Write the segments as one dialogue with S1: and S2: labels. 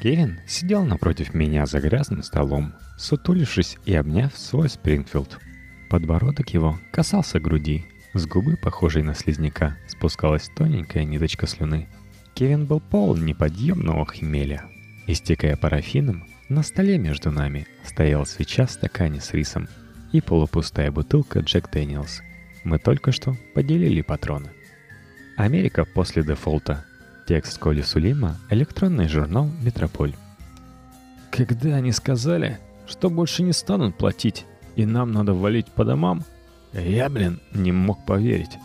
S1: Кевин сидел напротив меня за грязным столом, сутулившись и обняв свой Спрингфилд. Подбородок его касался груди, с губы, похожей на слизняка, спускалась тоненькая ниточка слюны. Кевин был полон неподъемного хмеля. Истекая парафином, на столе между нами стояла свеча в стакане с рисом и полупустая бутылка Джек Дэниелс. Мы только что поделили патроны. Америка после дефолта. Текст Коли Сулима, электронный журнал «Метрополь».
S2: Когда они сказали, что больше не станут платить, и нам надо валить по домам, я, блин, не мог поверить.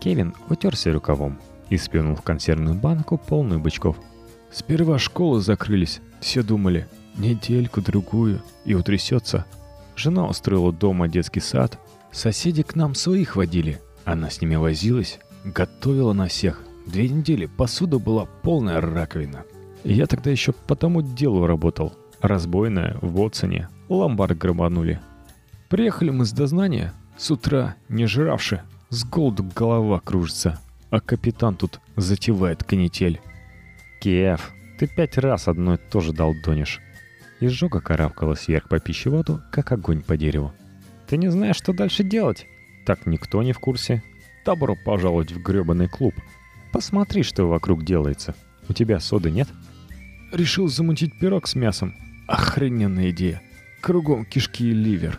S1: Кевин утерся рукавом и сплюнул в консервную банку полную бычков.
S2: Сперва школы закрылись, все думали, недельку-другую, и утрясется. Жена устроила дома детский сад, соседи к нам своих водили, она с ними возилась, готовила на всех. Две недели посуда была полная раковина. Я тогда еще по тому делу работал. Разбойная, в Вотсоне, ломбард грабанули. Приехали мы с дознания, с утра, не жравши, с голоду голова кружится, а капитан тут затевает канитель.
S1: Киев, ты пять раз одно и то же долдонишь. Изжога карабкалась вверх по пищеводу, как огонь по дереву. Ты не знаешь, что дальше делать? Так никто не в курсе. Добро пожаловать в грёбаный клуб. Посмотри, что вокруг делается. У тебя соды нет?
S2: Решил замутить пирог с мясом. Охрененная идея. Кругом кишки и ливер.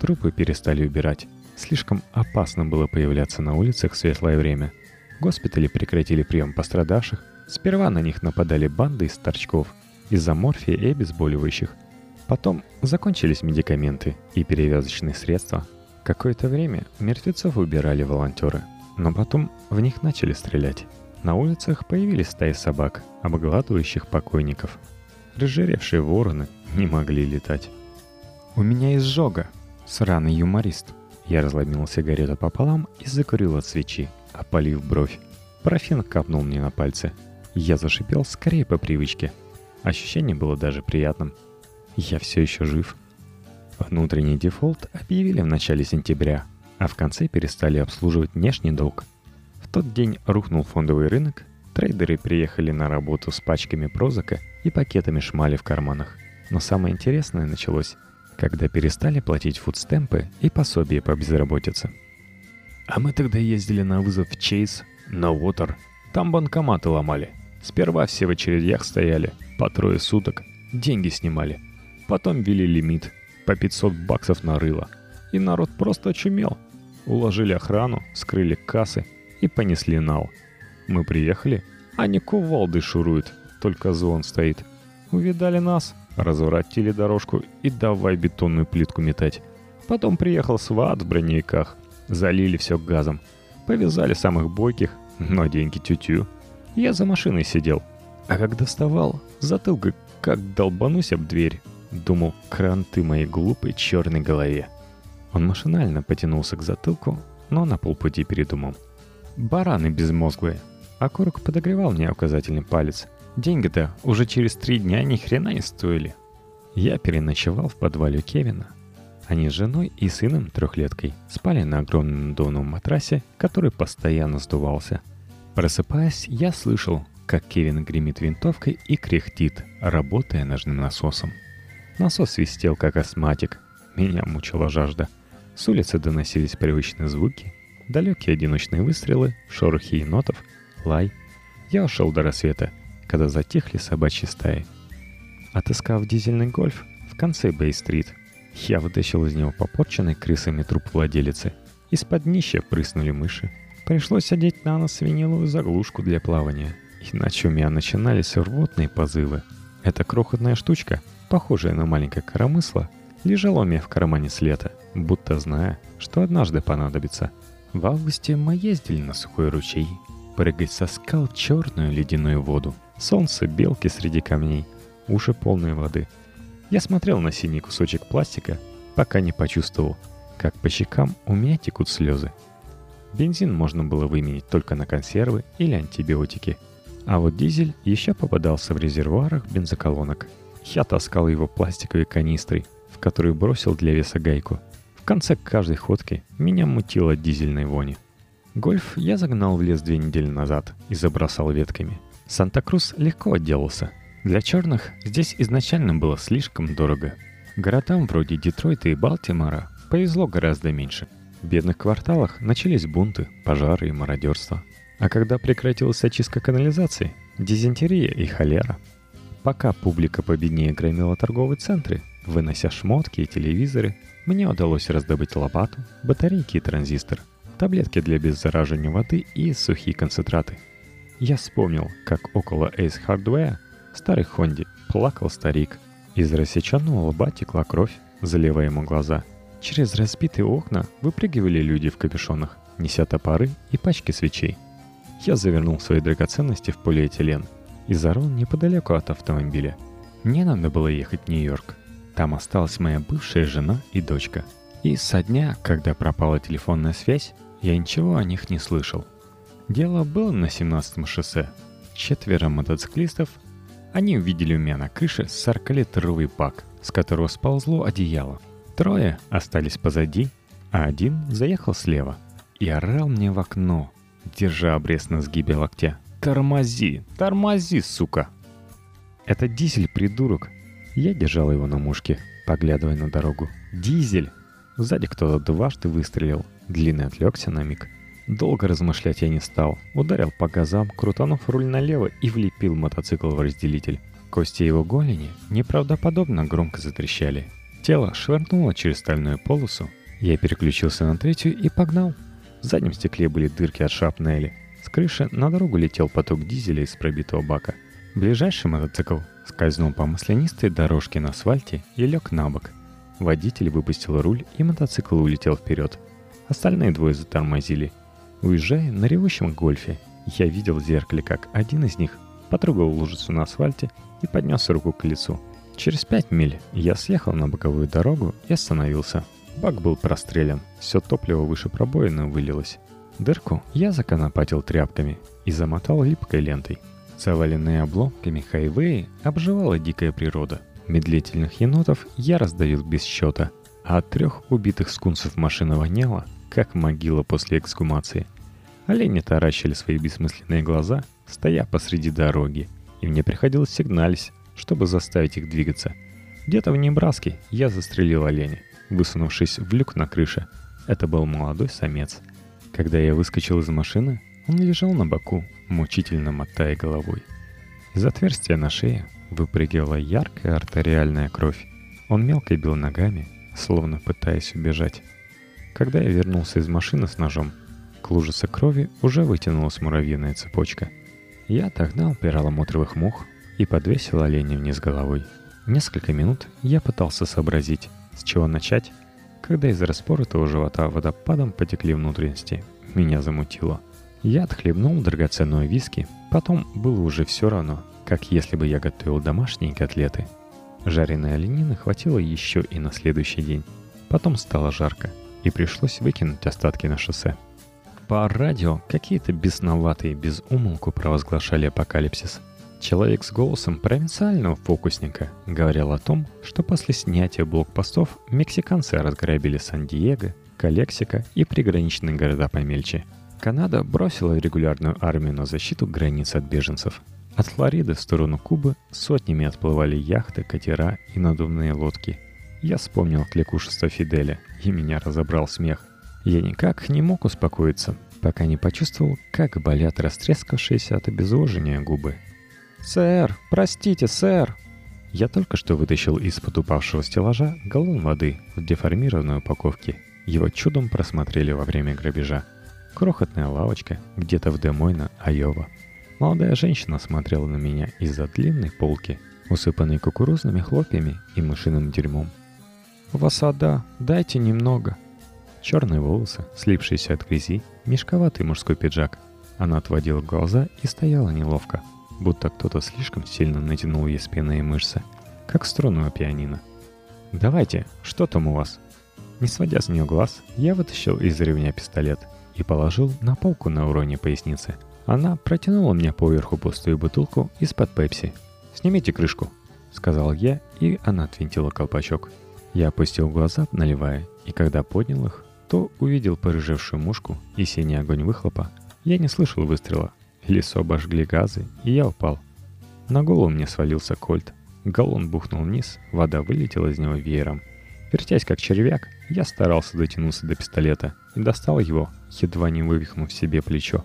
S1: Трупы перестали убирать. Слишком опасно было появляться на улицах в светлое время. Госпитали прекратили прием пострадавших. Сперва на них нападали банды из торчков, из-за морфия и обезболивающих. Потом закончились медикаменты и перевязочные средства. Какое-то время мертвецов убирали волонтеры, но потом в них начали стрелять. На улицах появились стаи собак, обгладывающих покойников. Разжиревшие вороны не могли летать. «У меня изжога!» Сраный юморист. Я разломил сигарету пополам и закурил от свечи, опалив бровь. Парафин капнул мне на пальцы. Я зашипел скорее по привычке. Ощущение было даже приятным. Я все еще жив. Внутренний дефолт объявили в начале сентября, а в конце перестали обслуживать внешний долг. В тот день рухнул фондовый рынок, трейдеры приехали на работу с пачками прозака и пакетами шмали в карманах. Но самое интересное началось когда перестали платить фудстемпы и пособия по безработице.
S2: А мы тогда ездили на вызов в Чейз, на Уотер. Там банкоматы ломали. Сперва все в очередях стояли, по трое суток, деньги снимали. Потом ввели лимит, по 500 баксов на рыло. И народ просто очумел. Уложили охрану, скрыли кассы и понесли нал. Мы приехали, а не кувалды шуруют, только зон стоит. Увидали нас, разворотили дорожку и давай бетонную плитку метать. Потом приехал сват в броневиках, залили все газом, повязали самых бойких, но деньги тю-тю. Я за машиной сидел, а когда вставал, затылкой как долбанусь об дверь. Думал, кранты моей глупой черной голове. Он машинально потянулся к затылку, но на полпути передумал. Бараны безмозглые. Окурок подогревал мне указательный палец — Деньги-то уже через три дня ни хрена не стоили. Я переночевал в подвале Кевина. Они с женой и сыном трехлеткой спали на огромном надувном матрасе, который постоянно сдувался. Просыпаясь, я слышал, как Кевин гремит винтовкой и кряхтит, работая ножным насосом. Насос свистел, как астматик. Меня мучила жажда. С улицы доносились привычные звуки, далекие одиночные выстрелы, шорохи енотов, лай. Я ушел до рассвета когда затихли собачьи стаи. Отыскав дизельный гольф в конце Бэй-стрит, я вытащил из него попорченный крысами труп владелицы. Из-под днища прыснули мыши. Пришлось одеть на нос виниловую заглушку для плавания, иначе у меня начинались рвотные позывы. Эта крохотная штучка, похожая на маленькое коромысло, лежала у меня в кармане с лета, будто зная, что однажды понадобится. В августе мы ездили на сухой ручей, прыгать со скал черную ледяную воду. Солнце, белки среди камней, уши полные воды. Я смотрел на синий кусочек пластика, пока не почувствовал, как по щекам у меня текут слезы. Бензин можно было выменить только на консервы или антибиотики. А вот дизель еще попадался в резервуарах бензоколонок. Я таскал его пластиковой канистрой, в которую бросил для веса гайку. В конце каждой ходки меня мутило дизельной вони. Гольф я загнал в лес две недели назад и забросал ветками – Санта-Крус легко отделался.
S1: Для черных здесь изначально было слишком дорого. Городам вроде Детройта и Балтимора повезло гораздо меньше. В бедных кварталах начались бунты, пожары и мародерство. А когда прекратилась очистка канализации, дизентерия и холера. Пока публика победнее громила торговые центры, вынося шмотки и телевизоры, мне удалось раздобыть лопату, батарейки и транзистор, таблетки для обеззараживания воды и сухие концентраты. Я вспомнил, как около Ace Hardware, старой Хонде, плакал старик. Из рассеченного лба текла кровь, заливая ему глаза. Через разбитые окна выпрыгивали люди в капюшонах, неся топоры и пачки свечей – я завернул свои драгоценности в полиэтилен и зарыл неподалеку от автомобиля. Мне надо было ехать в Нью-Йорк. Там осталась моя бывшая жена и дочка. И со дня, когда пропала телефонная связь, я ничего о них не слышал. Дело было на 17-м шоссе. Четверо мотоциклистов. Они увидели у меня на крыше 40-литровый бак, с которого сползло одеяло. Трое остались позади, а один заехал слева и орал мне в окно, держа обрез на сгибе локтя. «Тормози! Тормози, сука!» «Это дизель, придурок!» Я держал его на мушке, поглядывая на дорогу. «Дизель!» Сзади кто-то дважды выстрелил. Длинный отвлекся на миг. Долго размышлять я не стал. Ударил по газам, крутанув руль налево и влепил мотоцикл в разделитель. Кости его голени неправдоподобно громко затрещали. Тело швырнуло через стальную полосу. Я переключился на третью и погнал. В заднем стекле были дырки от шапнели. С крыши на дорогу летел поток дизеля из пробитого бака. Ближайший мотоцикл скользнул по маслянистой дорожке на асфальте и лег на бок. Водитель выпустил руль, и мотоцикл улетел вперед. Остальные двое затормозили. Уезжая на ревущем гольфе, я видел в зеркале, как один из них потрогал лужицу на асфальте и поднес руку к лицу. Через пять миль я съехал на боковую дорогу и остановился. Бак был прострелен, все топливо выше пробоины вылилось. Дырку я законопатил тряпками и замотал липкой лентой. Заваленные обломками хайвеи обживала дикая природа. Медлительных енотов я раздавил без счета, а от трех убитых скунсов машина воняла, как могила после эксгумации. Олени таращили свои бессмысленные глаза, стоя посреди дороги, и мне приходилось сигналить, чтобы заставить их двигаться. Где-то в Небраске я застрелил оленя высунувшись в люк на крыше. Это был молодой самец. Когда я выскочил из машины, он лежал на боку, мучительно мотая головой. Из отверстия на шее выпрыгивала яркая артериальная кровь. Он мелко бил ногами, словно пытаясь убежать. Когда я вернулся из машины с ножом, к лужице крови уже вытянулась муравьиная цепочка. Я отогнал перламутровых мух и подвесил оленя вниз головой. Несколько минут я пытался сообразить, с чего начать? Когда из распоротого живота водопадом потекли внутренности, меня замутило. Я отхлебнул драгоценную виски, потом было уже все равно, как если бы я готовил домашние котлеты. Жареной оленины хватило еще и на следующий день. Потом стало жарко, и пришлось выкинуть остатки на шоссе. По радио какие-то бесноватые без умолку провозглашали апокалипсис – Человек с голосом провинциального фокусника говорил о том, что после снятия блокпостов мексиканцы разграбили Сан-Диего, Калексика и приграничные города помельче. Канада бросила регулярную армию на защиту границ от беженцев. От Флориды в сторону Кубы сотнями отплывали яхты, катера и надувные лодки. Я вспомнил кликушество Фиделя, и меня разобрал смех. Я никак не мог успокоиться, пока не почувствовал, как болят растрескавшиеся от обезвоживания губы «Сэр, простите, сэр!» Я только что вытащил из-под упавшего стеллажа галлон воды в деформированной упаковке. Его чудом просмотрели во время грабежа. Крохотная лавочка где-то в Демойна, Айова. Молодая женщина смотрела на меня из-за длинной полки, усыпанной кукурузными хлопьями и мышиным дерьмом. «Васада, дайте немного!» Черные волосы, слипшиеся от грязи, мешковатый мужской пиджак. Она отводила глаза и стояла неловко, будто кто-то слишком сильно натянул ей спины и мышцы, как струну о пианино. «Давайте, что там у вас?» Не сводя с нее глаз, я вытащил из ремня пистолет и положил на полку на уроне поясницы. Она протянула мне поверху пустую бутылку из-под пепси. «Снимите крышку», — сказал я, и она отвинтила колпачок. Я опустил глаза, наливая, и когда поднял их, то увидел порыжевшую мушку и синий огонь выхлопа. Я не слышал выстрела, Лесу обожгли газы, и я упал. На голову мне свалился кольт. Галлон бухнул вниз, вода вылетела из него веером. Вертясь как червяк, я старался дотянуться до пистолета и достал его, едва не вывихнув себе плечо.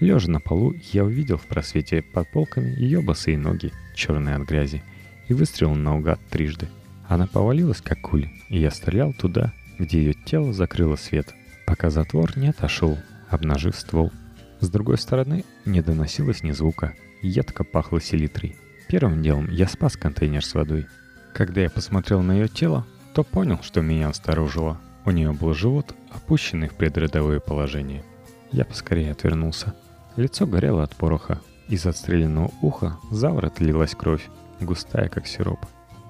S1: Лежа на полу, я увидел в просвете под полками ее босые ноги, черные от грязи, и выстрелил наугад трижды. Она повалилась как куль, и я стрелял туда, где ее тело закрыло свет, пока затвор не отошел, обнажив ствол. С другой стороны не доносилось ни звука, едко пахло селитрой. Первым делом я спас контейнер с водой. Когда я посмотрел на ее тело, то понял, что меня осторожило. У нее был живот, опущенный в предродовое положение. Я поскорее отвернулся. Лицо горело от пороха. Из отстрелянного уха заворот лилась кровь, густая как сироп.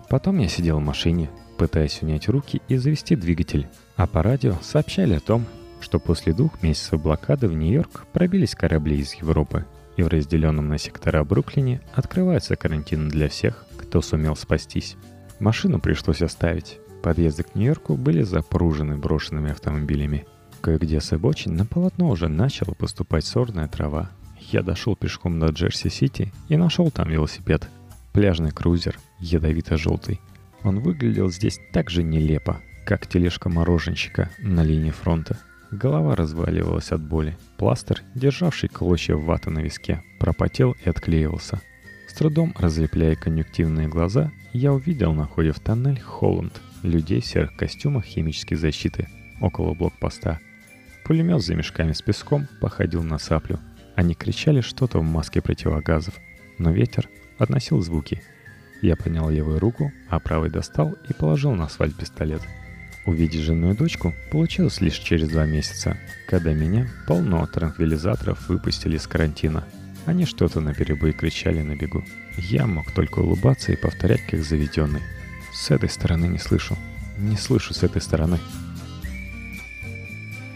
S1: Потом я сидел в машине, пытаясь унять руки и завести двигатель. А по радио сообщали о том, что после двух месяцев блокады в Нью-Йорк пробились корабли из Европы и в разделенном на сектора Бруклине открывается карантин для всех, кто сумел спастись. Машину пришлось оставить. Подъезды к Нью-Йорку были запружены брошенными автомобилями. Кое-где с обочин на полотно уже начала поступать сорная трава. Я дошел пешком до Джерси-Сити и нашел там велосипед. Пляжный крузер, ядовито-желтый. Он выглядел здесь так же нелепо, как тележка мороженщика на линии фронта – Голова разваливалась от боли. Пластырь, державший клочья ваты на виске, пропотел и отклеивался. С трудом разлепляя конъюнктивные глаза, я увидел на входе в тоннель Холланд, людей в серых костюмах химической защиты, около блокпоста. Пулемет за мешками с песком походил на саплю. Они кричали что-то в маске противогазов, но ветер относил звуки. Я поднял левую руку, а правой достал и положил на асфальт пистолет — Увидеть жену и дочку получилось лишь через два месяца, когда меня полно транквилизаторов выпустили из карантина. Они что-то на перебой кричали на бегу. Я мог только улыбаться и повторять, как заведенный. С этой стороны не слышу. Не слышу с этой стороны.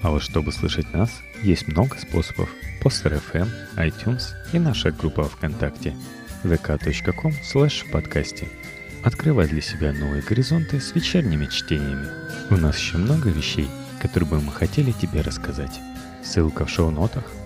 S1: А вот чтобы слышать нас, есть много способов. Постер FM, iTunes и наша группа ВКонтакте vk.com slash подкасте. Открывай для себя новые горизонты с вечерними чтениями. У нас еще много вещей, которые бы мы хотели тебе рассказать. Ссылка в шоу-нотах –